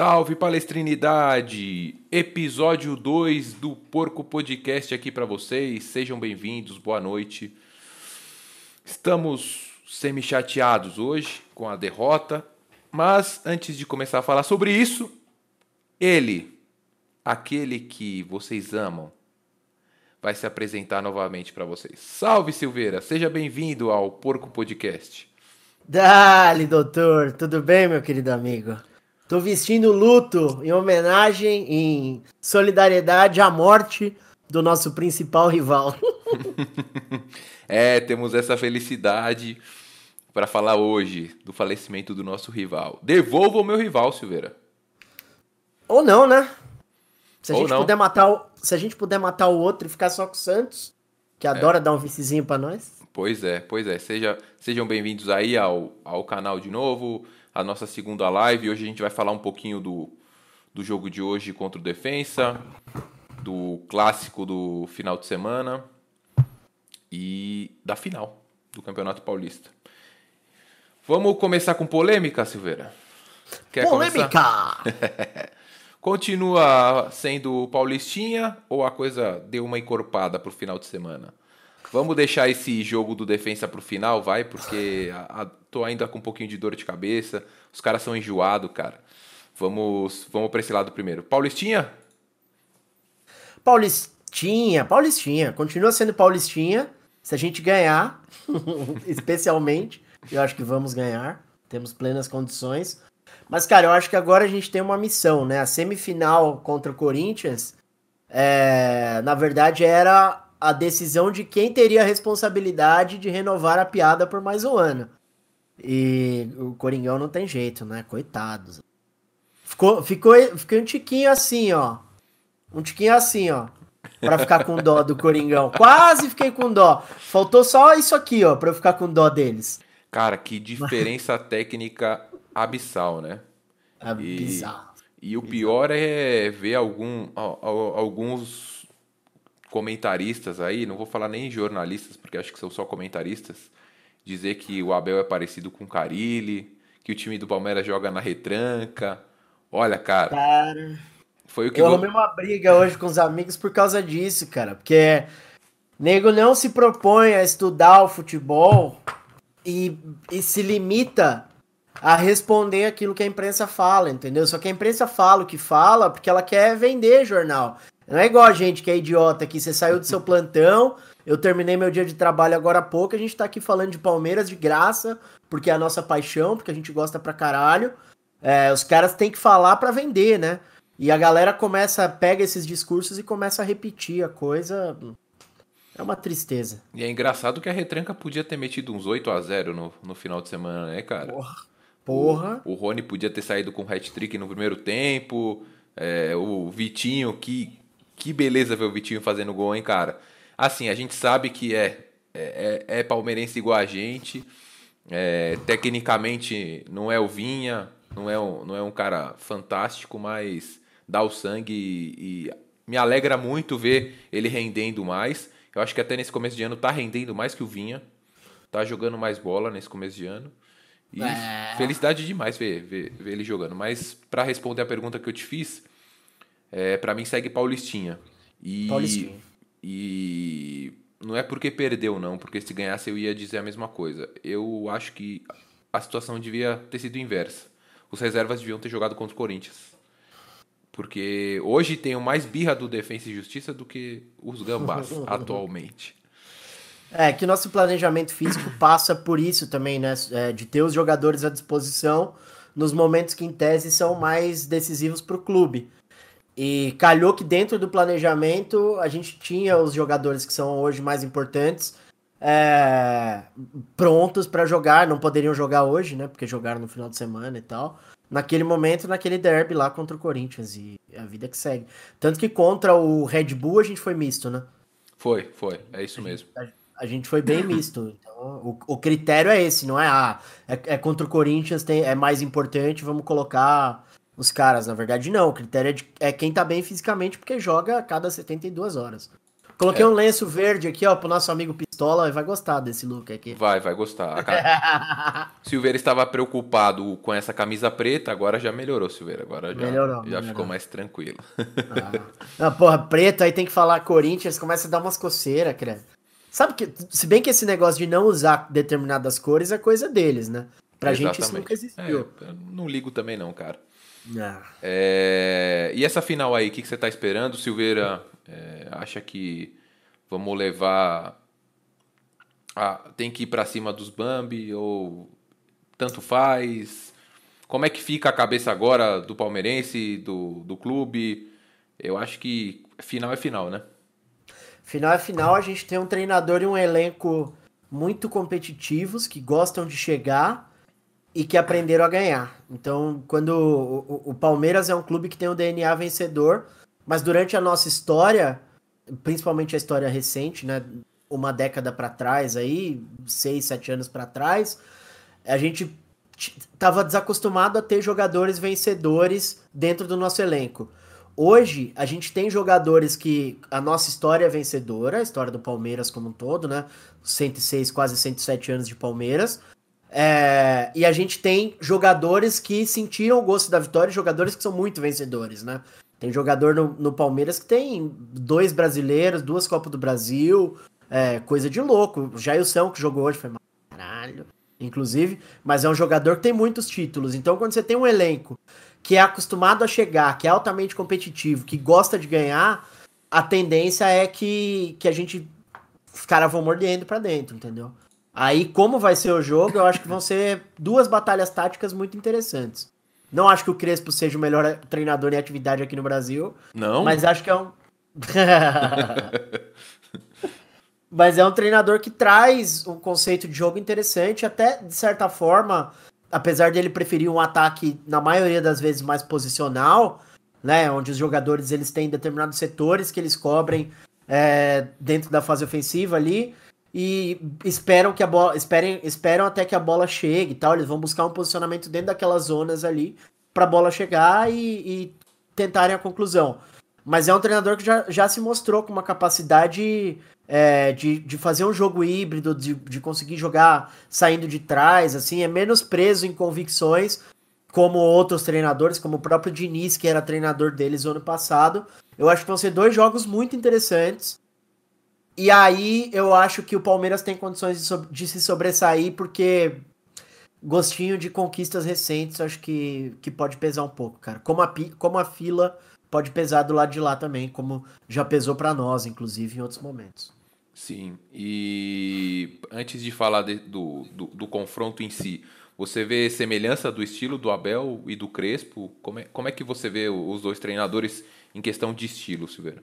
Salve palestrinidade! Episódio 2 do Porco Podcast aqui para vocês. Sejam bem-vindos, boa noite. Estamos semi-chateados hoje com a derrota, mas antes de começar a falar sobre isso, ele, aquele que vocês amam, vai se apresentar novamente para vocês. Salve Silveira, seja bem-vindo ao Porco Podcast. Dale, doutor, tudo bem, meu querido amigo? Tô vestindo luto em homenagem, em solidariedade à morte do nosso principal rival. é, temos essa felicidade para falar hoje do falecimento do nosso rival. Devolva o meu rival, Silveira. Ou não, né? Se a Ou gente não. puder matar o, se a gente puder matar o outro e ficar só com o Santos, que é. adora dar um vicezinho para nós. Pois é, pois é. Seja, sejam bem-vindos aí ao, ao canal de novo a nossa segunda live. Hoje a gente vai falar um pouquinho do, do jogo de hoje contra o Defensa, do clássico do final de semana e da final do Campeonato Paulista. Vamos começar com polêmica, Silveira? Quer polêmica! Continua sendo Paulistinha ou a coisa deu uma encorpada pro final de semana? Vamos deixar esse jogo do defensa pro final, vai, porque a, a, tô ainda com um pouquinho de dor de cabeça. Os caras são enjoados, cara. Vamos, vamos pra esse lado primeiro. Paulistinha? Paulistinha, Paulistinha. Continua sendo Paulistinha. Se a gente ganhar, especialmente, eu acho que vamos ganhar. Temos plenas condições. Mas, cara, eu acho que agora a gente tem uma missão, né? A semifinal contra o Corinthians, é, na verdade, era a decisão de quem teria a responsabilidade de renovar a piada por mais um ano. E o Coringão não tem jeito, né? Coitados. Ficou, ficou, ficou um tiquinho assim, ó. Um tiquinho assim, ó. Pra ficar com dó do Coringão. Quase fiquei com dó. Faltou só isso aqui, ó, pra eu ficar com dó deles. Cara, que diferença técnica abissal, né? Abissal. E, e o pior é ver algum, alguns comentaristas aí, não vou falar nem jornalistas, porque acho que são só comentaristas, dizer que o Abel é parecido com o Carilli, que o time do Palmeiras joga na retranca. Olha, cara. Cara. Foi o que eu vou... arrumei uma briga hoje com os amigos por causa disso, cara. Porque nego não se propõe a estudar o futebol e, e se limita a responder aquilo que a imprensa fala, entendeu? Só que a imprensa fala o que fala porque ela quer vender jornal. Não é igual a gente que é idiota aqui, você saiu do seu plantão, eu terminei meu dia de trabalho agora há pouco, a gente tá aqui falando de Palmeiras de graça, porque é a nossa paixão, porque a gente gosta pra caralho. É, os caras têm que falar para vender, né? E a galera começa, pega esses discursos e começa a repetir a coisa. É uma tristeza. E é engraçado que a retranca podia ter metido uns 8 a 0 no, no final de semana, né, cara? Porra. Porra. O, o Rony podia ter saído com hat-trick no primeiro tempo. É, o Vitinho, que que beleza ver o Vitinho fazendo gol, hein, cara? Assim, a gente sabe que é, é, é, é palmeirense igual a gente. É, tecnicamente não é o Vinha, não é um, não é um cara fantástico, mas dá o sangue e, e me alegra muito ver ele rendendo mais. Eu acho que até nesse começo de ano tá rendendo mais que o Vinha. Tá jogando mais bola nesse começo de ano. E é. felicidade demais ver, ver, ver, ele jogando. Mas para responder a pergunta que eu te fiz, é, para mim segue Paulistinha. E, Paulistinha. E não é porque perdeu, não, porque se ganhasse eu ia dizer a mesma coisa. Eu acho que a situação devia ter sido inversa. Os reservas deviam ter jogado contra o Corinthians. Porque hoje tenho mais birra do Defensa e Justiça do que os gambás atualmente. É, que nosso planejamento físico passa por isso também, né? É, de ter os jogadores à disposição nos momentos que, em tese, são mais decisivos para o clube. E calhou que dentro do planejamento a gente tinha os jogadores que são hoje mais importantes é, prontos para jogar. Não poderiam jogar hoje, né? Porque jogaram no final de semana e tal. Naquele momento, naquele derby lá contra o Corinthians. E a vida que segue. Tanto que contra o Red Bull a gente foi misto, né? Foi, foi. É isso mesmo. A, a gente foi bem misto. Então, o, o critério é esse, não é? Ah, é, é contra o Corinthians, tem, é mais importante, vamos colocar os caras. Na verdade, não. O critério é, de, é quem tá bem fisicamente, porque joga a cada 72 horas. Coloquei é. um lenço verde aqui, ó, pro nosso amigo Pistola, e vai gostar desse look aqui. Vai, vai gostar. Ca... Silveira estava preocupado com essa camisa preta, agora já melhorou, Silveira. Agora já, melhorou, já melhorou. ficou mais tranquilo. Ah. ah, porra, preto, aí tem que falar Corinthians, começa a dar umas coceiras, credo. Sabe que, se bem que esse negócio de não usar determinadas cores é coisa deles, né? Pra Exatamente. gente isso nunca existiu. É, não ligo também não, cara. Ah. É... E essa final aí, o que, que você tá esperando, Silveira? É, acha que vamos levar. A, tem que ir para cima dos Bambi ou tanto faz? Como é que fica a cabeça agora do palmeirense, do, do clube? Eu acho que final é final, né? Final é final, a gente tem um treinador e um elenco muito competitivos que gostam de chegar e que aprenderam a ganhar. Então, quando o, o, Palmeiras é um clube que tem o DNA vencedor, mas durante a nossa história, principalmente a história recente, né, uma década para trás aí, seis, sete anos para trás, a gente estava desacostumado a ter jogadores vencedores dentro do nosso elenco. Hoje, a gente tem jogadores que a nossa história é vencedora, a história do Palmeiras como um todo, né? 106, quase 107 anos de Palmeiras. É, e a gente tem jogadores que sentiram o gosto da vitória, jogadores que são muito vencedores, né? Tem jogador no, no Palmeiras que tem dois brasileiros, duas Copas do Brasil, é, coisa de louco. O Jailson, que jogou hoje, foi caralho, inclusive, mas é um jogador que tem muitos títulos. Então, quando você tem um elenco que é acostumado a chegar, que é altamente competitivo, que gosta de ganhar, a tendência é que, que a gente. Os caras vão mordendo para dentro, entendeu? Aí, como vai ser o jogo, eu acho que vão ser duas batalhas táticas muito interessantes. Não acho que o Crespo seja o melhor treinador em atividade aqui no Brasil. Não. Mas acho que é um. mas é um treinador que traz um conceito de jogo interessante, até de certa forma, apesar dele preferir um ataque na maioria das vezes mais posicional, né, onde os jogadores eles têm determinados setores que eles cobrem é, dentro da fase ofensiva ali e esperam que a bola esperem, esperam até que a bola chegue e tal. Eles vão buscar um posicionamento dentro daquelas zonas ali para a bola chegar e, e, tentarem a conclusão. Mas é um treinador que já, já se mostrou com uma capacidade é, de, de fazer um jogo híbrido, de, de conseguir jogar saindo de trás, assim, é menos preso em convicções como outros treinadores, como o próprio Diniz, que era treinador deles no ano passado. Eu acho que vão ser dois jogos muito interessantes. E aí eu acho que o Palmeiras tem condições de, de se sobressair, porque gostinho de conquistas recentes acho que, que pode pesar um pouco, cara. Como a, como a fila pode pesar do lado de lá também, como já pesou para nós, inclusive, em outros momentos. Sim, e antes de falar de, do, do, do, confronto em si, você vê semelhança do estilo do Abel e do Crespo? Como é, como é que você vê os dois treinadores em questão de estilo, Silveira?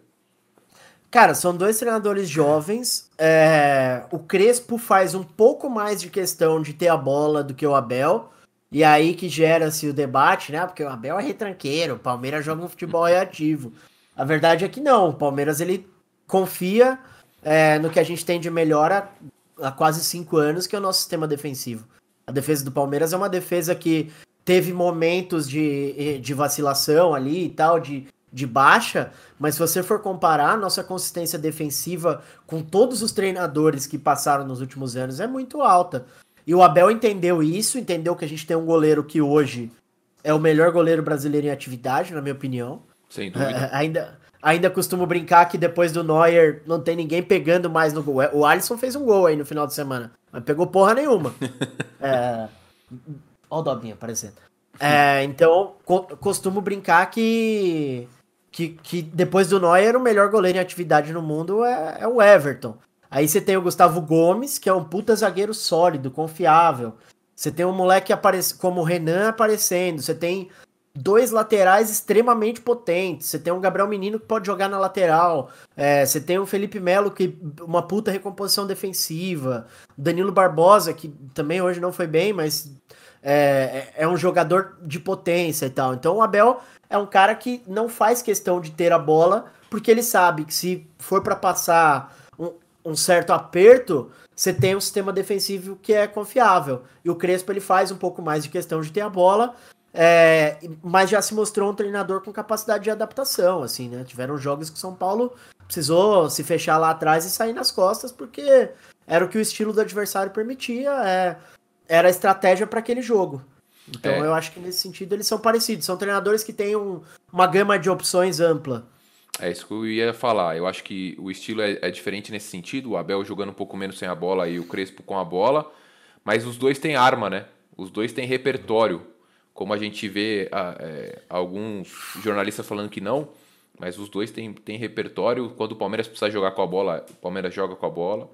Cara, são dois treinadores jovens. É... O Crespo faz um pouco mais de questão de ter a bola do que o Abel. E aí que gera-se o debate, né? Porque o Abel é retranqueiro, o Palmeiras joga um futebol reativo. A verdade é que não. O Palmeiras ele confia é, no que a gente tem de melhor há, há quase cinco anos, que é o nosso sistema defensivo. A defesa do Palmeiras é uma defesa que teve momentos de, de vacilação ali e tal, de de baixa, mas se você for comparar a nossa consistência defensiva com todos os treinadores que passaram nos últimos anos, é muito alta. E o Abel entendeu isso, entendeu que a gente tem um goleiro que hoje é o melhor goleiro brasileiro em atividade, na minha opinião. Sem dúvida. É, ainda, ainda costumo brincar que depois do Neuer não tem ninguém pegando mais no gol. O Alisson fez um gol aí no final de semana, mas pegou porra nenhuma. é... Olha o Dobinho aparecendo. É, então, co costumo brincar que que, que depois do Neuer, o melhor goleiro em atividade no mundo é, é o Everton. Aí você tem o Gustavo Gomes, que é um puta zagueiro sólido, confiável. Você tem um moleque como o Renan aparecendo. Você tem dois laterais extremamente potentes. Você tem um Gabriel Menino que pode jogar na lateral. É, você tem o Felipe Melo, que uma puta recomposição defensiva. Danilo Barbosa, que também hoje não foi bem, mas é, é, é um jogador de potência e tal. Então o Abel é um cara que não faz questão de ter a bola, porque ele sabe que se for para passar um, um, certo aperto, você tem um sistema defensivo que é confiável. E o Crespo ele faz um pouco mais de questão de ter a bola, é, mas já se mostrou um treinador com capacidade de adaptação, assim, né? Tiveram jogos que o São Paulo precisou se fechar lá atrás e sair nas costas, porque era o que o estilo do adversário permitia, é, era a estratégia para aquele jogo. Então é. eu acho que nesse sentido eles são parecidos. São treinadores que têm um, uma gama de opções ampla. É isso que eu ia falar. Eu acho que o estilo é, é, diferente nesse sentido. O Abel jogando um pouco menos sem a bola e o Crespo com a bola. Mas os dois têm arma, né? Os dois têm repertório. Como a gente vê é, alguns jornalistas falando que não, mas os dois têm, têm repertório. Quando o Palmeiras precisa jogar com a bola, o Palmeiras joga com a bola.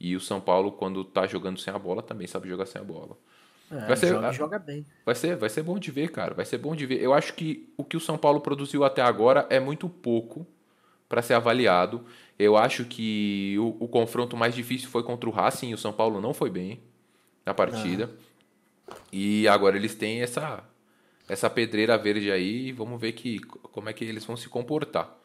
E o São Paulo, quando tá jogando sem a bola, também sabe jogar sem a bola. É, vai ser, joga, joga, bem. Vai ser, vai ser bom de ver, cara. Vai ser bom de ver. Eu acho que o que o São Paulo produziu até agora é muito pouco para ser avaliado. Eu acho que o, o, confronto mais difícil foi contra o Racing. O São Paulo não foi bem na partida. Ah. E agora eles têm essa essa pedreira verde aí. Vamos ver que, como é que eles vão se comportar.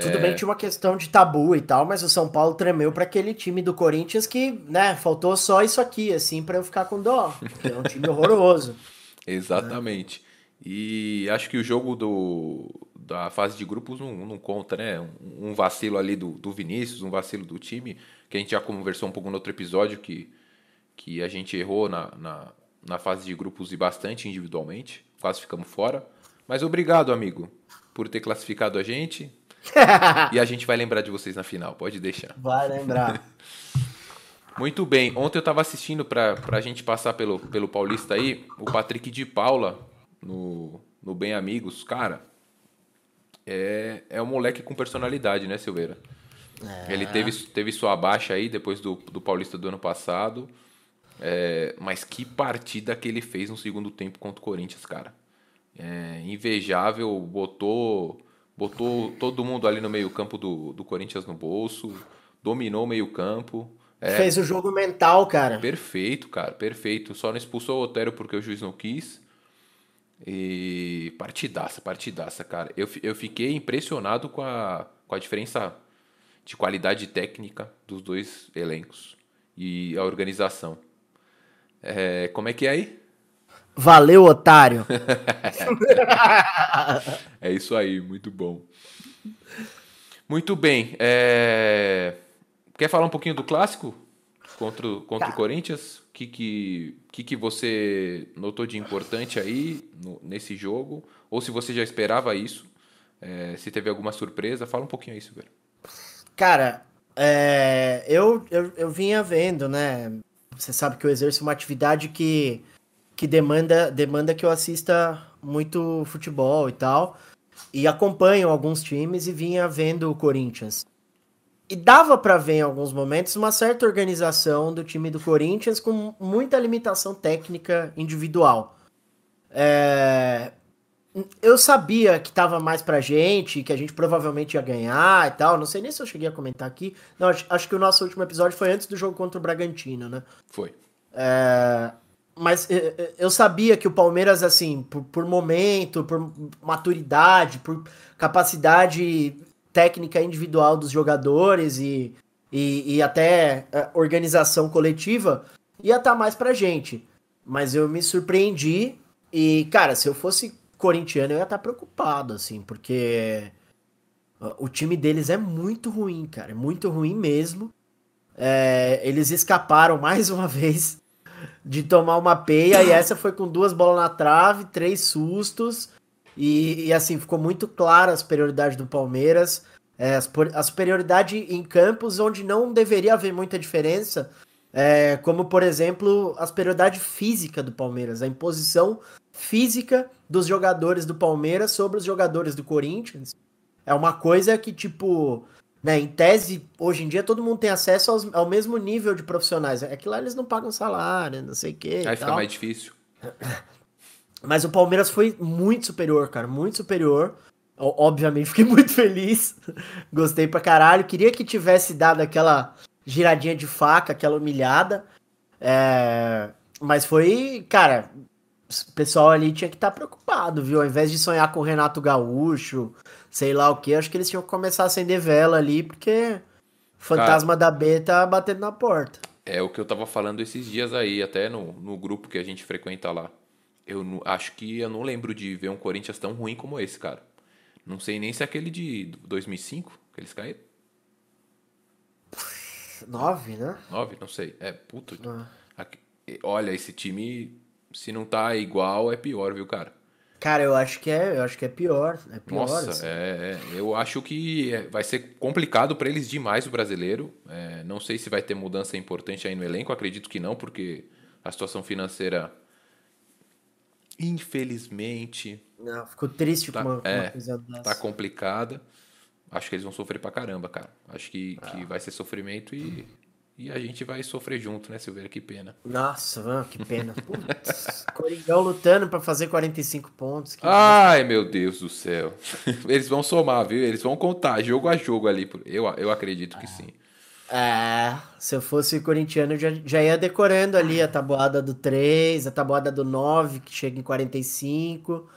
Tudo é... bem que tinha uma questão de tabu e tal, mas o São Paulo tremeu para aquele time do Corinthians que, né, faltou só isso aqui, assim, para eu ficar com dó. é um time horroroso. Exatamente. Né? E acho que o jogo do, da fase de grupos não, não conta, né? Um, um vacilo ali do, do Vinícius, um vacilo do time, que a gente já conversou um pouco no outro episódio, que, que a gente errou na, na, na fase de grupos e bastante individualmente. Quase ficamos fora. Mas obrigado, amigo, por ter classificado a gente e a gente vai lembrar de vocês na final, pode deixar. Vai lembrar. Muito bem. Ontem eu estava assistindo para a gente passar pelo, pelo Paulista aí, o Patrick de Paula no, no Bem Amigos. Cara, é, é um moleque com personalidade, né, Silveira? É. Ele teve, teve sua baixa aí depois do, do Paulista do ano passado. É, mas que partida que ele fez no segundo tempo contra o Corinthians, cara. É, invejável, botou botou todo mundo ali no meio-campo do, do Corinthians no bolso, dominou o meio-campo. É, Fez o jogo mental, cara. Perfeito, cara, perfeito. Só não expulsou o Otero porque o juiz não quis. E partidaça, partidaça, cara. Eu, eu fiquei impressionado com a, com a diferença de qualidade técnica dos dois elencos e a organização. É, como é que é aí? Valeu, otário. é isso aí, muito bom. Muito bem. É... Quer falar um pouquinho do clássico contra, contra o tá. Corinthians? O que, que, que, que você notou de importante aí no, nesse jogo? Ou se você já esperava isso? É, se teve alguma surpresa? Fala um pouquinho aí, Silveira. Cara, é, eu, eu, eu vinha vendo, né? Você sabe que eu exerço uma atividade que que demanda, demanda que eu assista muito futebol e tal. E acompanho alguns times e vinha vendo o Corinthians. E dava para ver em alguns momentos uma certa organização do time do Corinthians com muita limitação técnica individual. É... Eu sabia que tava mais pra gente, que a gente provavelmente ia ganhar e tal. Não sei nem se eu cheguei a comentar aqui. Não, acho, acho que o nosso último episódio foi antes do jogo contra o Bragantino, né? Foi. É mas eh, eh, eu sabia que o Palmeiras, assim, por, por, momento, por maturidade, por capacidade técnica individual dos jogadores e, e, e até eh, organização coletiva, ia estar tá mais pra gente. Mas eu me surpreendi e, cara, se eu fosse corintiano, eu ia estar tá preocupado, assim, porque o time deles é muito ruim, cara, é muito ruim mesmo. É, eles escaparam mais uma vez de tomar uma peia, e essa foi com duas bolas na trave, três sustos, e, e assim, ficou muito clara a superioridade do Palmeiras, é, a superioridade em campos onde não deveria haver muita diferença, é, como por exemplo a superioridade física do Palmeiras, a imposição física dos jogadores do Palmeiras sobre os jogadores do Corinthians. É uma coisa que, tipo, né, em tese, hoje em dia todo mundo tem acesso aos, ao mesmo nível de profissionais. É que lá eles não pagam salário, não sei o quê. Aí fica mais difícil. Mas o Palmeiras foi muito superior, cara, muito superior. Obviamente, fiquei muito feliz. Gostei pra caralho. Queria que tivesse dado aquela giradinha de faca, aquela humilhada. É... Mas foi, cara, o pessoal ali tinha que estar tá preocupado, viu? Ao invés de sonhar com o Renato Gaúcho, sei lá o que, acho que eles tinham que começar a acender vela ali, porque o fantasma Cara, da B tá batendo na porta. É o que eu tava falando esses dias aí, até no, no grupo que a gente frequenta lá. Eu não, acho que eu não lembro de ver um Corinthians tão ruim como esse, cara. Não sei nem se é aquele de 2005 que eles caíram. Nove, né? Nove, não sei. É, puto. Ah. Olha, esse time, se não tá igual, é pior, viu, cara? Cara, eu acho que é, eu acho que é pior. É pior Nossa, assim. é, é, eu acho que é, vai ser complicado para eles demais o brasileiro. É, não sei se vai ter mudança importante aí no elenco, acredito que não, porque a situação financeira, infelizmente. Não, ficou triste tá, com uma, é, uma coisa dessa. Tá complicada. Acho que eles vão sofrer pra caramba, cara. Acho que, ah. que vai ser sofrimento e e a gente vai sofrer junto, né, Silveira? Que pena. Nossa, mano, que pena. Putz, Coringão lutando para fazer 45 pontos. Ai, meu Deus do céu. Eles vão somar, viu? Eles vão contar jogo a jogo ali. Eu, eu acredito que sim. É, se eu fosse corintiano, eu já, já ia decorando ali a tabuada do 3, a tabuada do 9, que chega em 45.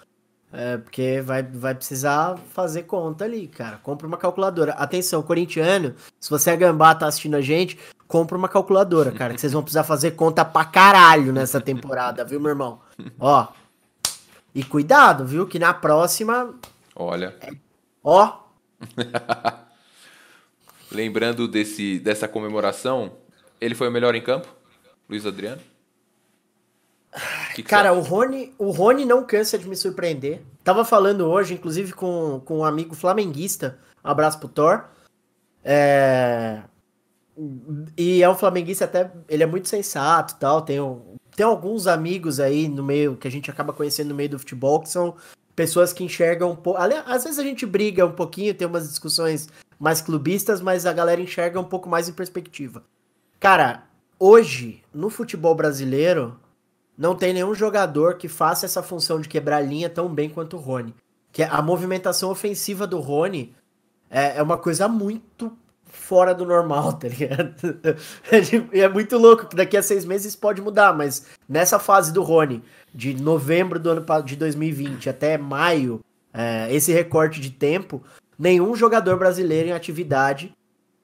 É, porque vai, vai precisar fazer conta ali, cara. Compra uma calculadora. Atenção, corintiano, se você é gambá, tá assistindo a gente, compra uma calculadora, cara, que vocês vão precisar fazer conta pra caralho nessa temporada, viu, meu irmão? Ó. E cuidado, viu, que na próxima. Olha. É, ó. Lembrando desse, dessa comemoração, ele foi o melhor em campo? Luiz Adriano? Que que Cara, o Rony, o Rony não cansa de me surpreender. Tava falando hoje, inclusive, com, com um amigo flamenguista. Um abraço pro Thor. É... E é um flamenguista até. Ele é muito sensato tal. Tem, tem alguns amigos aí no meio que a gente acaba conhecendo no meio do futebol que são pessoas que enxergam um pouco. Às vezes a gente briga um pouquinho, tem umas discussões mais clubistas, mas a galera enxerga um pouco mais em perspectiva. Cara, hoje, no futebol brasileiro, não tem nenhum jogador que faça essa função de quebrar linha tão bem quanto o Rony. Que a movimentação ofensiva do Rony é, é uma coisa muito fora do normal, tá ligado? E é muito louco que daqui a seis meses pode mudar, mas nessa fase do Rony, de novembro do ano de 2020 até maio, é, esse recorte de tempo, nenhum jogador brasileiro em atividade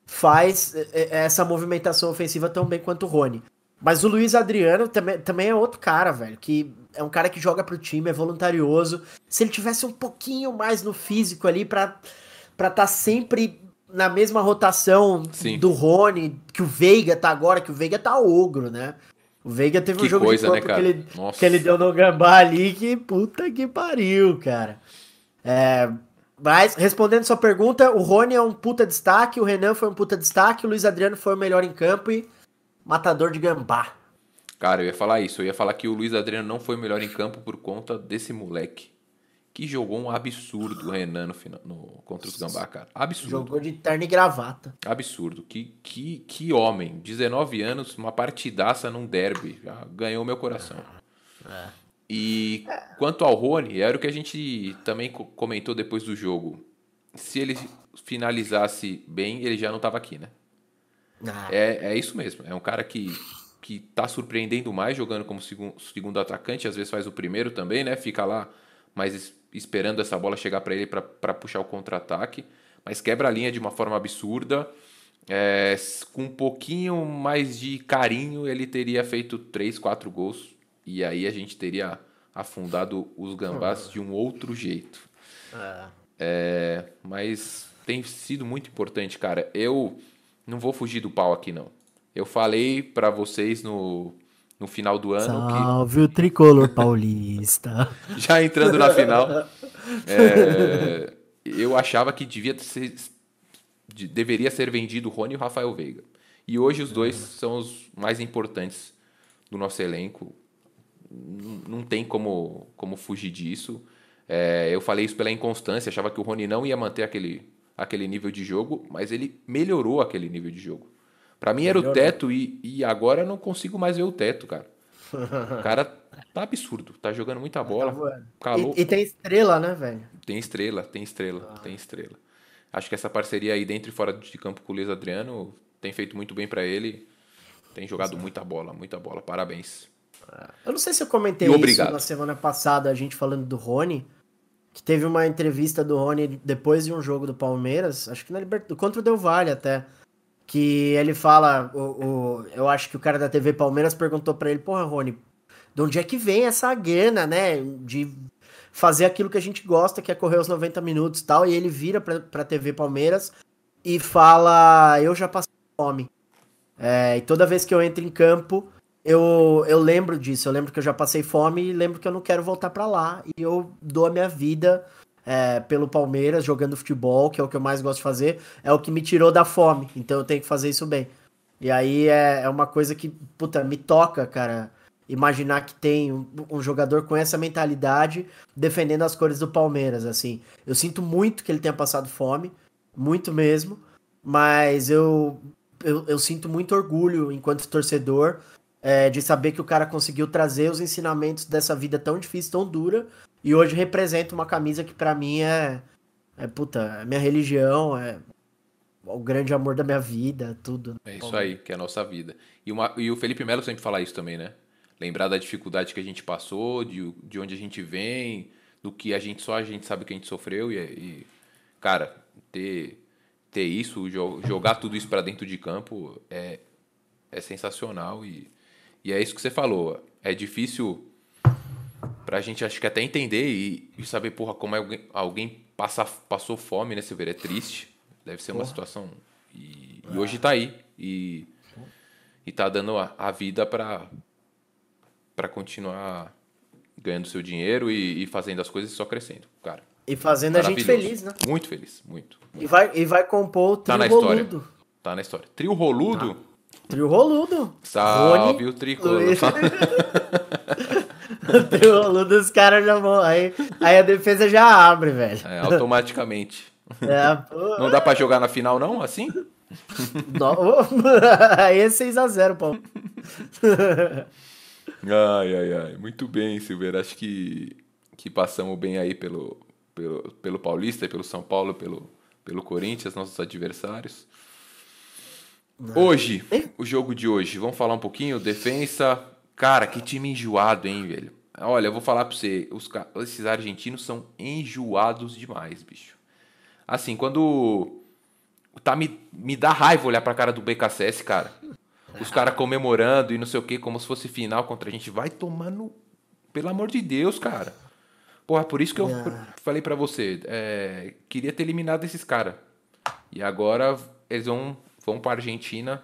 faz é, é, essa movimentação ofensiva tão bem quanto o Rony. Mas o Luiz Adriano também, também é outro cara, velho, que é um cara que joga pro time, é voluntarioso. Se ele tivesse um pouquinho mais no físico ali pra estar tá sempre na mesma rotação Sim. do Rony, que o Veiga tá agora, que o Veiga tá ogro, né? O Veiga teve que um jogo coisa, de campo né, que, ele, que ele deu no gambá ali, que puta que pariu, cara. É, mas, respondendo sua pergunta, o Rony é um puta destaque, o Renan foi um puta destaque, o Luiz Adriano foi o melhor em campo e matador de gambá. Cara, eu ia falar isso. Eu ia falar que o Luiz Adriano não foi o melhor em campo por conta desse moleque. Que jogou um absurdo o Renan no, final, no, contra os Gambá, cara. Absurdo. Jogou de terno e gravata. Absurdo. Que, que, que homem. 19 anos, uma partidaça num derby. Já ganhou meu coração. É. E quanto ao Rony, era o que a gente também comentou depois do jogo. Se ele finalizasse bem, ele já não estava aqui, né? Ah. É, é isso mesmo. É um cara que, que tá surpreendendo mais jogando como segundo, segundo atacante. Às vezes faz o primeiro também, né? Fica lá mais esperando essa bola chegar para ele para puxar o contra-ataque. Mas quebra a linha de uma forma absurda. É, com um pouquinho mais de carinho, ele teria feito 3, 4 gols. E aí a gente teria afundado os gambás de um outro jeito. É. É, mas tem sido muito importante, cara. Eu não vou fugir do pau aqui, não. Eu falei para vocês no, no final do ano Salve que... o tricolor paulista. Já entrando na final, é, eu achava que devia ser, deveria ser vendido o Rony e o Rafael Veiga. E hoje os dois uhum. são os mais importantes do nosso elenco. Não tem como, como fugir disso. É, eu falei isso pela inconstância, achava que o Rony não ia manter aquele, aquele nível de jogo, mas ele melhorou aquele nível de jogo. Para mim era o teto e, e agora eu não consigo mais ver o teto, cara. O cara tá absurdo, tá jogando muita tá bola. calou. E, e, tem estrela, né, velho? Tem estrela, tem estrela, ah. tem estrela. Acho que essa parceria aí dentro e fora de campo com o Luiz Adriano tem feito muito bem para ele. Tem jogado muita bola, muita bola. Parabéns. Eu não sei se eu comentei isso na semana passada, a gente falando do Rony que teve uma entrevista do Rony depois de um jogo do Palmeiras, acho que na Libertadores, contra o Del Valle até, que ele fala, o, o, eu acho que o cara da TV Palmeiras perguntou para ele, porra, Rony, de onde é que vem essa grana, né, de fazer aquilo que a gente gosta, que é correr os 90 minutos e tal, e ele vira pra, pra TV Palmeiras e fala, eu já passei fome. É, e toda vez que eu entro em campo, eu, eu lembro disso. Eu lembro que eu já passei fome e lembro que eu não quero voltar para lá. E eu dou a minha vida é, pelo Palmeiras, jogando futebol, que é o que eu mais gosto de fazer. É o que me tirou da fome. Então eu tenho que fazer isso bem. E aí é, é uma coisa que, puta, me toca, cara. Imaginar que tem um, um jogador com essa mentalidade defendendo as cores do Palmeiras, assim. Eu sinto muito que ele tenha passado fome, muito mesmo. Mas eu, eu, eu sinto muito orgulho enquanto torcedor é, de saber que o cara conseguiu trazer os ensinamentos dessa vida tão difícil, tão dura, e hoje representa uma camisa que para mim é, é puta, é minha religião, é o grande amor da minha vida, tudo. É isso aí, que é a nossa vida. E, uma, e o Felipe Melo sempre fala isso também, né? Lembrar da dificuldade que a gente passou, de, de onde a gente vem, do que a gente só a gente sabe que a gente sofreu e, e cara, ter ter isso, jogar tudo isso para dentro de campo é, é sensacional e e é isso que você falou. É difícil pra gente, acho que até entender e, e saber, porra, como alguém, alguém passa, passou fome nesse ver. É triste. Deve ser uma situação. E, e, hoje tá aí. E, e tá dando a, a vida pra, pra continuar ganhando seu dinheiro e, e fazendo as coisas só crescendo, cara. E fazendo a gente feliz, né? Muito feliz, muito. E vai, e vai compor o trio tá na história. roludo. Tá na história. Trio roludo? Tá. Trio Roludo. Salve Rony, o tricolor. o trio Roludo, os caras já vão. Aí, aí a defesa já abre, velho. É, automaticamente. É, não dá pra jogar na final, não? Assim? Não, aí é 6x0, pô. Ai, ai, ai. Muito bem, Silveira. Acho que, que passamos bem aí pelo, pelo, pelo Paulista, pelo São Paulo, pelo, pelo Corinthians, nossos adversários. Hoje, o jogo de hoje, vamos falar um pouquinho? Defensa. Cara, que time enjoado, hein, velho? Olha, eu vou falar pra você, os, esses argentinos são enjoados demais, bicho. Assim, quando. Tá, me, me dá raiva olhar pra cara do BKSS, cara. Os caras comemorando e não sei o que, como se fosse final contra a gente. Vai tomando. Pelo amor de Deus, cara. Porra, por isso que eu falei para você. É, queria ter eliminado esses caras. E agora eles vão vão para Argentina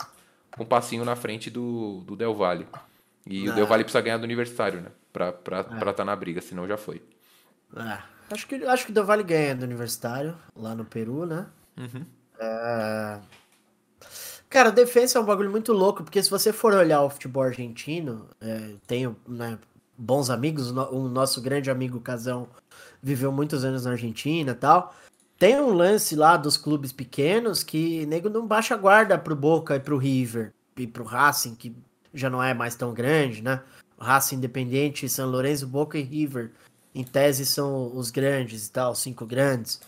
com um passinho na frente do, do Del Valle. E ah. o Del Valle precisa ganhar do Universitário, né? Pra estar pra, ah. tá na briga, senão já foi. Ah. Acho que, acho que o Del Valle ganha do Universitário, lá no Peru, né? Uhum. É... Cara, defesa é um bagulho muito louco, porque se você for olhar o futebol argentino, é, tenho né, bons amigos, o nosso grande amigo Casão viveu muitos anos na Argentina e tal. Tem um lance lá dos clubes pequenos que nego não baixa guarda pro Boca e pro River e pro Racing, que já não é mais tão grande, né? Racing Independente, São Lourenço, Boca e River, em tese são os grandes e tal, cinco grandes.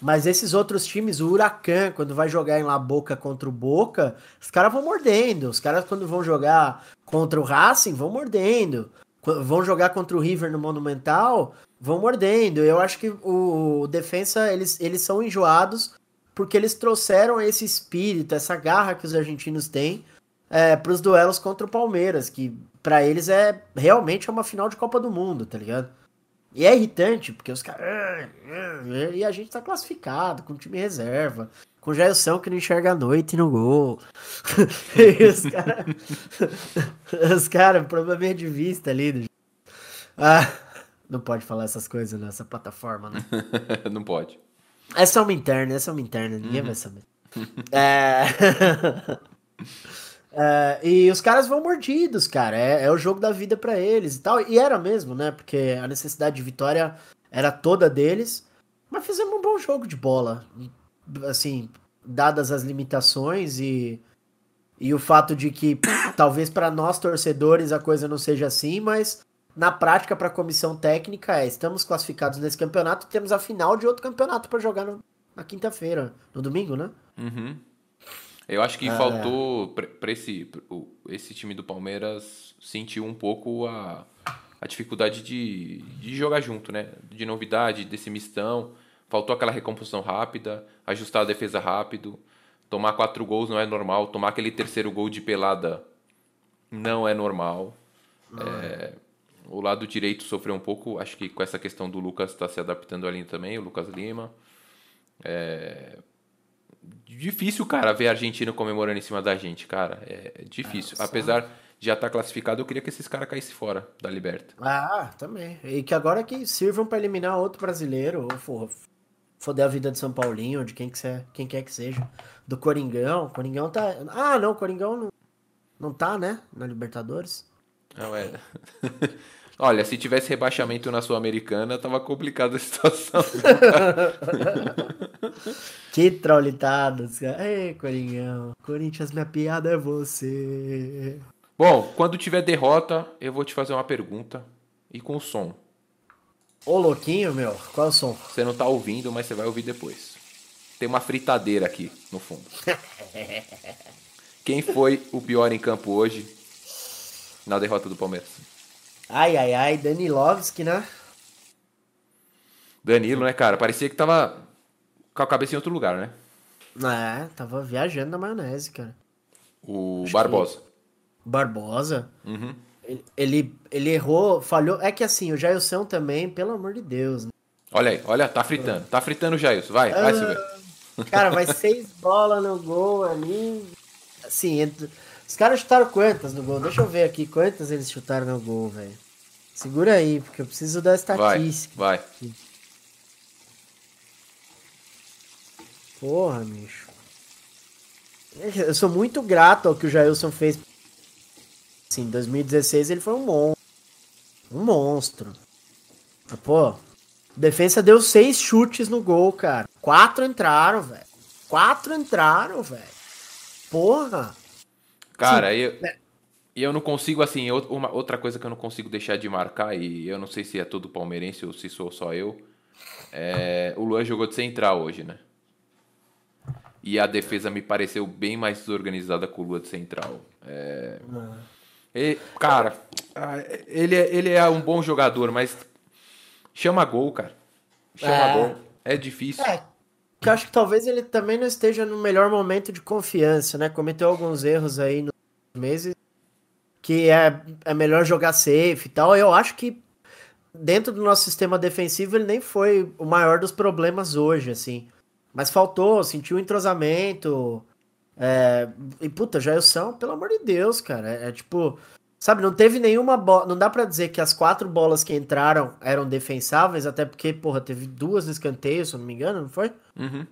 Mas esses outros times, o Huracan, quando vai jogar em La Boca contra o Boca, os caras vão mordendo. Os caras, quando vão jogar contra o Racing, vão mordendo. Vão jogar contra o River no Monumental, vão mordendo. Eu acho que o defensa, eles, eles são enjoados porque eles trouxeram esse espírito, essa garra que os argentinos têm é, para os duelos contra o Palmeiras, que para eles é realmente é uma final de Copa do Mundo, tá ligado? E é irritante, porque os caras. E a gente tá classificado, com time reserva, com o Jailson que não enxerga a noite no gol. e os caras. os caras, problema de vista ali. Ah, não pode falar essas coisas nessa plataforma, né? não pode. Essa é uma interna, essa é uma interna, ninguém uhum. vai saber. é... é... e os caras vão mordidos, cara. É, é o jogo da vida para eles e tal. E era mesmo, né? Porque a necessidade de vitória era toda deles. Mas fizemos um bom jogo de bola. Assim, dadas as limitações e, e o fato de que talvez para nós torcedores a coisa não seja assim, mas na prática, para a comissão técnica, é: estamos classificados nesse campeonato, temos a final de outro campeonato para jogar no, na quinta-feira, no domingo, né? Uhum. Eu acho que é... faltou para esse, esse time do Palmeiras sentir um pouco a, a dificuldade de, de jogar junto, né? De novidade, desse mistão. Faltou aquela recomposição rápida, ajustar a defesa rápido. Tomar quatro gols não é normal. Tomar aquele terceiro gol de pelada não é normal. É, o lado direito sofreu um pouco, acho que com essa questão do Lucas está se adaptando ali também, o Lucas Lima. É... difícil, cara, ver a Argentina comemorando em cima da gente, cara. É, é difícil. Ah, Apesar de já estar tá classificado, eu queria que esses caras caíssem fora da Liberta. Ah, também. E que agora que sirvam para eliminar outro brasileiro, ou for, foder a vida de São Paulinho, de quem, que cê, quem quer que seja. Do Coringão. Coringão tá. Ah, não, Coringão não, não tá, né? Na Libertadores. Não é. Olha, se tivesse rebaixamento na Sul-Americana, tava complicada a situação. que trollitados, cara. Ei, Coringão. Corinthians, minha piada é você. Bom, quando tiver derrota, eu vou te fazer uma pergunta. E com som. Ô, louquinho, meu. Qual é o som? Você não tá ouvindo, mas você vai ouvir depois. Tem uma fritadeira aqui no fundo. Quem foi o pior em campo hoje na derrota do Palmeiras? Ai, ai, ai, Danilovski, né? Danilo, né, cara? Parecia que tava com a cabeça em outro lugar, né? É, tava viajando na maionese, cara. O Acho Barbosa. Que... Barbosa? Uhum. Ele, ele, ele, errou, falhou. É que assim, o Jailson também, pelo amor de Deus. Né? Olha aí, olha, tá fritando. Tá fritando o Jailson. Vai, ah, vai, Silvio. Cara, vai seis bolas no gol ali. Assim, entre... os caras chutaram quantas no gol? Deixa eu ver aqui quantas eles chutaram no gol, velho. Segura aí, porque eu preciso da estatística. Vai, vai. Porra, bicho. Eu sou muito grato ao que o Jailson fez Sim, em 2016 ele foi um monstro. Um monstro. Pô, defesa deu seis chutes no gol, cara. Quatro entraram, velho. Quatro entraram, velho. Porra. Cara, Sim, eu, e eu não consigo, assim, uma, outra coisa que eu não consigo deixar de marcar, e eu não sei se é todo palmeirense ou se sou só eu, é, o Luan jogou de central hoje, né? E a defesa me pareceu bem mais desorganizada com o Lua de central. É... E, cara, ele, é, ele é um bom jogador, mas chama gol, cara. Chama é. gol. É difícil. É, eu acho que talvez ele também não esteja no melhor momento de confiança, né? Cometeu alguns erros aí nos meses que é, é melhor jogar safe e tal. Eu acho que dentro do nosso sistema defensivo ele nem foi o maior dos problemas hoje, assim. Mas faltou, sentiu entrosamento, é, e puta, Jailson, pelo amor de Deus, cara. É, é tipo, sabe, não teve nenhuma bola. Não dá para dizer que as quatro bolas que entraram eram defensáveis, até porque, porra, teve duas no escanteio, se eu não me engano, não foi? Uhum.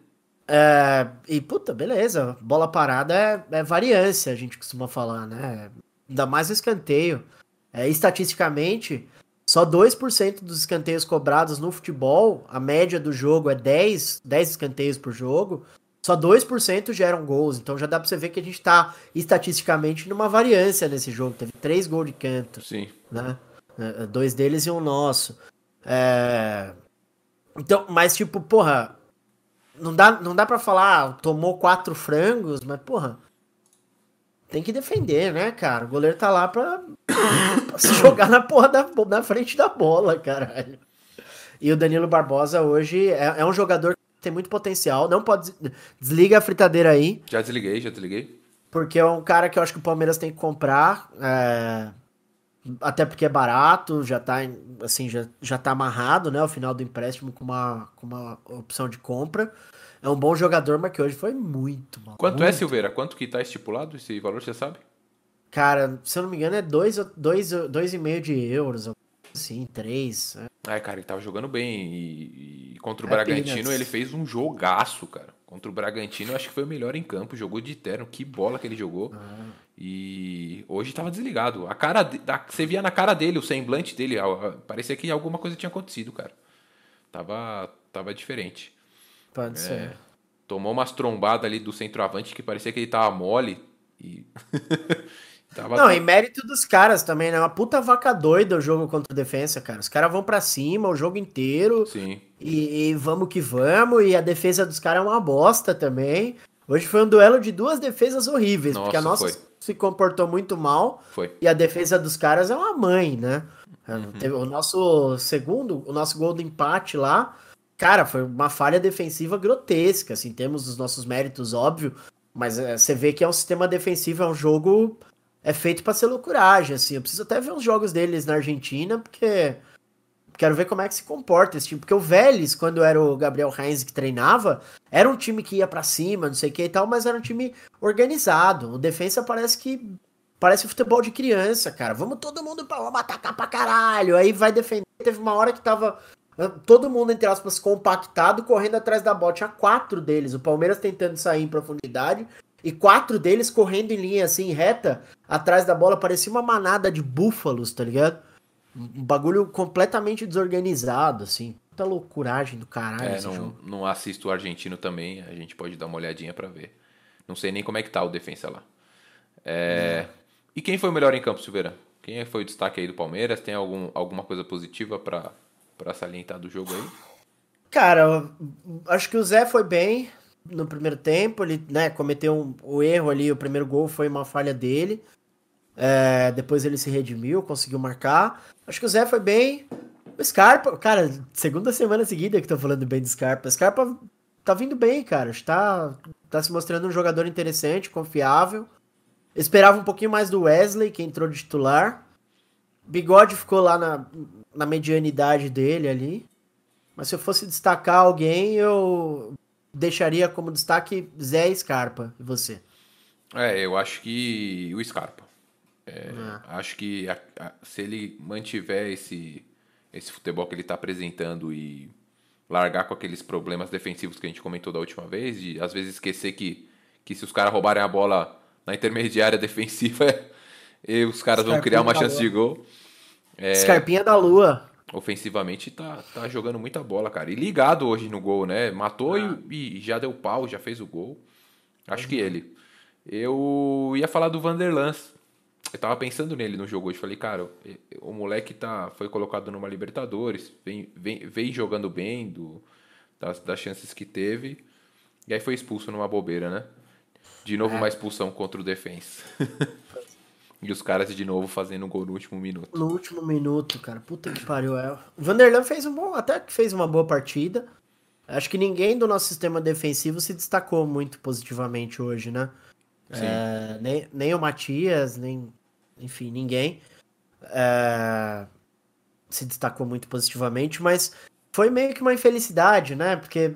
É, e puta, beleza. Bola parada é, é, variância, a gente costuma falar, né? Ainda mais no escanteio. É, estatisticamente, só 2% dos escanteios cobrados no futebol, a média do jogo é 10, 10 escanteios por jogo. Só 2% geram gols, então já dá pra você ver que a gente tá estatisticamente numa variância nesse jogo. Teve três gols de canto. Sim. Né? É, é, dois deles e um nosso. É... Então, mas tipo, porra, não dá, não dá pra falar, ah, tomou quatro frangos, mas porra, tem que defender, né, cara? O goleiro tá lá pra, pra se jogar na porra da, na frente da bola, caralho. E o Danilo Barbosa hoje é, é um jogador tem muito potencial. Não pode. Desliga a fritadeira aí. Já desliguei, já desliguei. Porque é um cara que eu acho que o Palmeiras tem que comprar. É... Até porque é barato, já tá, assim, já, já tá amarrado, né? O final do empréstimo com uma, com uma opção de compra. É um bom jogador, mas que hoje foi muito mal. Quanto é, muito. é, Silveira? Quanto que tá estipulado esse valor, você sabe? Cara, se eu não me engano, é 2,5 dois, dois, dois e meio de euros. Sim, três. É. cara, ele tava jogando bem. E, e contra o é Bragantino ele fez um jogaço, cara. Contra o Bragantino, eu acho que foi o melhor em campo. Jogou de terno, que bola que ele jogou. Ah. E hoje tava desligado. A cara, você via na cara dele, o semblante dele, parecia que alguma coisa tinha acontecido, cara. Tava, tava diferente. Pode é, ser. Tomou umas trombadas ali do centroavante que parecia que ele tava mole. E Tava não, e mérito dos caras também, né? Uma puta vaca doida o jogo contra a defesa, cara. Os caras vão para cima o jogo inteiro. Sim. E, e, vamos que vamos. E a defesa dos caras é uma bosta também. Hoje foi um duelo de duas defesas horríveis, nossa, porque a nossa foi. se comportou muito mal. Foi. E a defesa dos caras é uma mãe, né? Uhum. O nosso segundo, o nosso gol do empate lá, cara, foi uma falha defensiva grotesca, assim, temos os nossos méritos, óbvio, mas é, você vê que é um sistema defensivo, é um jogo é feito para ser loucuragem, assim. Eu preciso até ver os jogos deles na Argentina, porque quero ver como é que se comporta esse time. Porque o Vélez, quando era o Gabriel Heinz que treinava, era um time que ia para cima, não sei o que e tal, mas era um time organizado. O defensa parece que. Parece futebol de criança, cara. Vamos todo mundo pra, vamos atacar pra caralho. Aí vai defender. Teve uma hora que tava ah, todo mundo, entre aspas, compactado, correndo atrás da bola. Tinha quatro deles. O Palmeiras tentando sair em profundidade. E quatro deles correndo em linha assim, reta, atrás da bola. Parecia uma manada de búfalos, tá ligado? Um bagulho completamente desorganizado, assim. Muita loucuragem do caralho. É, não, não assisto o argentino também, a gente pode dar uma olhadinha para ver. Não sei nem como é que tá o defensa lá. É... E quem foi o melhor em campo, Silveira? Quem foi o destaque aí do Palmeiras? Tem algum, alguma coisa positiva para salientar do jogo aí? Cara, acho que o Zé foi bem no primeiro tempo. Ele né, cometeu um, o erro ali, o primeiro gol foi uma falha dele. É, depois ele se redimiu, conseguiu marcar. Acho que o Zé foi bem. O Scarpa, cara, segunda semana seguida que tô falando bem do Scarpa. O Scarpa tá vindo bem, cara. Está tá se mostrando um jogador interessante, confiável. Esperava um pouquinho mais do Wesley, que entrou de titular. Bigode ficou lá na, na medianidade dele ali. Mas se eu fosse destacar alguém, eu deixaria como destaque Zé Scarpa. E você? É, eu acho que o Scarpa. É, ah. Acho que a, a, se ele mantiver esse, esse futebol que ele está apresentando e largar com aqueles problemas defensivos que a gente comentou da última vez, de às vezes esquecer que, que se os caras roubarem a bola na intermediária defensiva, e os caras Scarpinha vão criar uma chance lua. de gol. É, Scarpinha da lua. Ofensivamente tá, tá jogando muita bola, cara. E ligado hoje no gol, né? Matou ah. e, e, já deu pau, já fez o gol. Acho uhum. que ele. Eu ia falar do Vanderlans. Eu tava pensando nele no jogo hoje. Falei, cara, o moleque tá, foi colocado numa Libertadores, vem, vem, vem jogando bem do, das, das chances que teve. E aí foi expulso numa bobeira, né? De novo, é. uma expulsão contra o Defensa. e os caras de novo fazendo gol no último minuto. No último minuto, cara. Puta que pariu. É. O Vanderlan fez um bom, até que fez uma boa partida. Acho que ninguém do nosso sistema defensivo se destacou muito positivamente hoje, né? É, nem, nem o Matias, nem. Enfim, ninguém é, se destacou muito positivamente, mas foi meio que uma infelicidade, né? Porque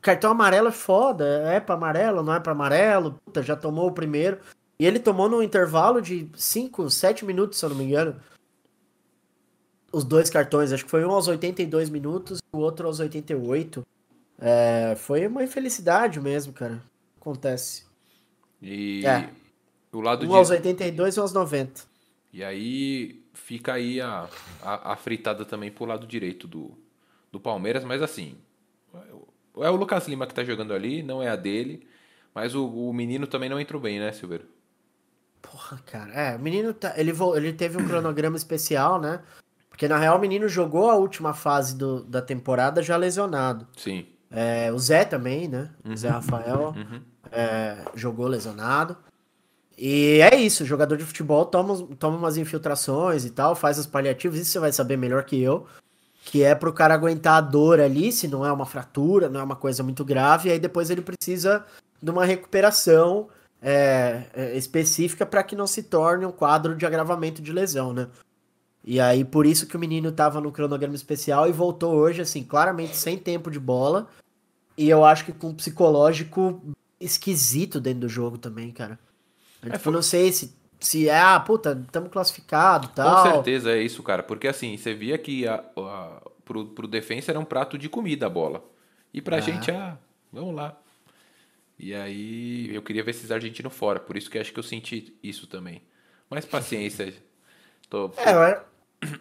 cartão amarelo é foda, é para amarelo, não é para amarelo, puta, já tomou o primeiro. E ele tomou num intervalo de 5, 7 minutos, se eu não me engano. Os dois cartões, acho que foi um aos 82 minutos e o outro aos 88. É, foi uma infelicidade mesmo, cara. Acontece. E é. O lado um de... aos 82 e um aos 90. E aí fica aí a, a, a, fritada também pro lado direito do, do Palmeiras, mas assim, é o Lucas Lima que tá jogando ali, não é a dele. Mas o, o menino também não entrou bem, né, Silveiro? Porra, cara. É, o menino tá, ele, ele teve um cronograma especial, né? Porque na real o menino jogou a última fase do, da temporada já lesionado. Sim. É, o Zé também, né? Uhum. Zé Rafael uhum. é, jogou lesionado. E é isso, jogador de futebol toma, toma umas infiltrações e tal, faz os paliativos, isso você vai saber melhor que eu que é pro cara aguentar a dor ali, se não é uma fratura, não é uma coisa muito grave, e aí depois ele precisa de uma recuperação é, é, específica para que não se torne um quadro de agravamento de lesão, né? E aí por isso que o menino tava no cronograma especial e voltou hoje, assim, claramente sem tempo de bola, e eu acho que com um psicológico esquisito dentro do jogo também, cara. Eu, é, foi... não sei se se é, ah, puta, estamos classificados e tal. Com certeza é isso, cara. Porque assim, você via que a, a, pro, pro defensa era um prato de comida a bola. E pra ah. gente, ah, vamos lá. E aí eu queria ver esses argentinos fora. Por isso que acho que eu senti isso também. Mas paciência. Tô... É.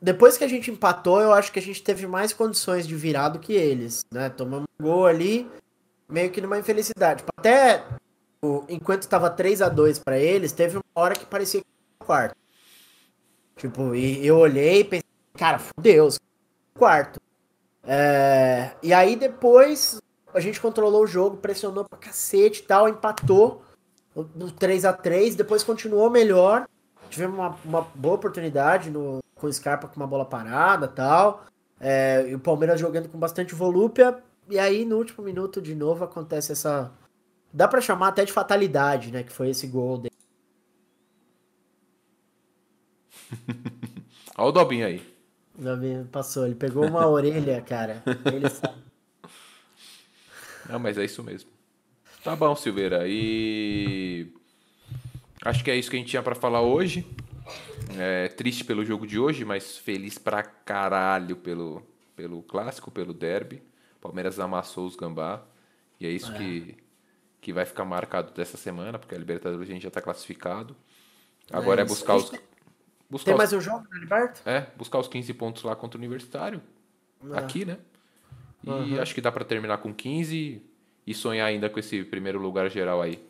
Depois que a gente empatou, eu acho que a gente teve mais condições de virar do que eles, né? Tomamos um gol ali, meio que numa infelicidade. Até enquanto estava 3 a 2 para eles, teve uma hora que parecia que quarto. Tipo, e eu olhei e pensei, cara, fudeu, quarto. É, e aí depois a gente controlou o jogo, pressionou pra cacete e tal, empatou no 3 a 3 depois continuou melhor. Tivemos uma, uma boa oportunidade no, com o Scarpa com uma bola parada tal. É, e o Palmeiras jogando com bastante volúpia. E aí, no último minuto, de novo, acontece essa, Dá para chamar até de fatalidade, né? Que foi esse gol dele. Olha o Dobinho aí. Passou, ele pegou uma orelha, cara. Ele sabe. Não, mas é isso mesmo. Tá bom, Silveira. E acho que é isso que a gente tinha para falar hoje. É, triste pelo jogo de hoje, mas feliz pra caralho pelo, pelo clássico, pelo derby. Palmeiras amassou os gambá. E é isso é. Que, que vai ficar marcado dessa semana, porque a Libertadores a gente já tá classificado. Agora é, é buscar os. Buscar Tem os, mais um jogo na Libertadores? É, buscar os 15 pontos lá contra o Universitário. É. Aqui, né? E uhum. acho que dá para terminar com 15 e sonhar ainda com esse primeiro lugar geral aí.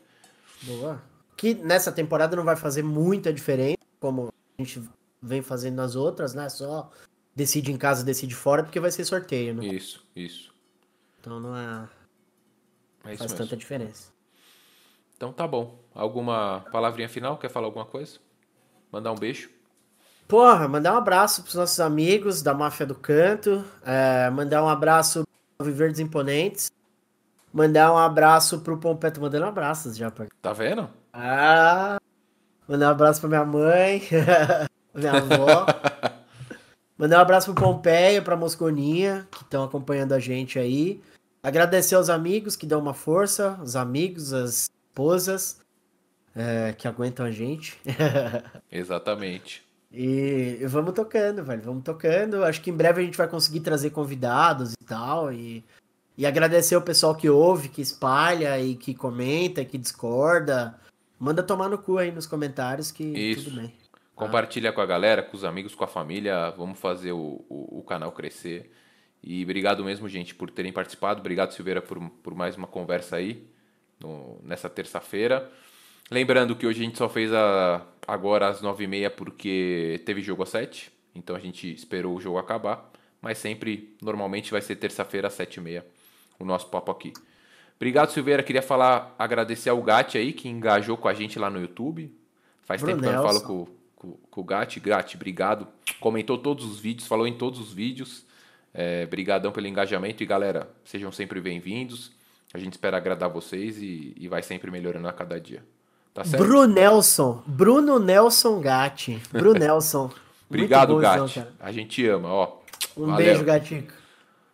Boa. Que nessa temporada não vai fazer muita diferença, como a gente vem fazendo nas outras, né? Só decide em casa, decide fora, porque vai ser sorteio, né? Isso, isso. Então não é. É faz mesmo. tanta diferença. Então tá bom. Alguma palavrinha final? Quer falar alguma coisa? Mandar um beijo? Porra, mandar um abraço pros nossos amigos da Máfia do Canto. É, mandar um abraço pro Viver Imponentes. Mandar um abraço pro Pompeto. Mandando abraços já, pai. Tá vendo? Ah! Mandar um abraço pra minha mãe, minha avó. Mandar um abraço pro Pompeia, pra Mosconinha, que estão acompanhando a gente aí. Agradecer aos amigos que dão uma força, os amigos, as esposas é, que aguentam a gente. Exatamente. E vamos tocando, velho. Vamos tocando. Acho que em breve a gente vai conseguir trazer convidados e tal. E, e agradecer o pessoal que ouve, que espalha e que comenta, que discorda. Manda tomar no cu aí nos comentários que Isso. tudo bem. Compartilha ah. com a galera, com os amigos, com a família. Vamos fazer o, o, o, canal crescer. E obrigado mesmo, gente, por terem participado. Obrigado, Silveira, por, por mais uma conversa aí no, nessa terça-feira. Lembrando que hoje a gente só fez a, agora às 9h30 porque teve jogo às 7 então a gente esperou o jogo acabar. Mas sempre, normalmente, vai ser terça-feira às 7h30 o nosso papo aqui. Obrigado, Silveira. Queria falar, agradecer ao Gatti aí, que engajou com a gente lá no YouTube. Faz tempo que eu falo com, com, com o Gatti. Gatti, obrigado. Comentou todos os vídeos, falou em todos os vídeos. É, brigadão pelo engajamento e galera, sejam sempre bem-vindos. A gente espera agradar vocês e, e vai sempre melhorando a cada dia. Tá certo? Brunelson. Bruno Nelson Gatti. Brunelson. Obrigado, Gatti. A gente ama, ó. Um Valeu. beijo, Gatico.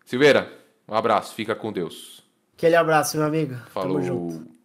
Silveira, um abraço. Fica com Deus. Aquele abraço, meu amigo. Falou. Tamo junto.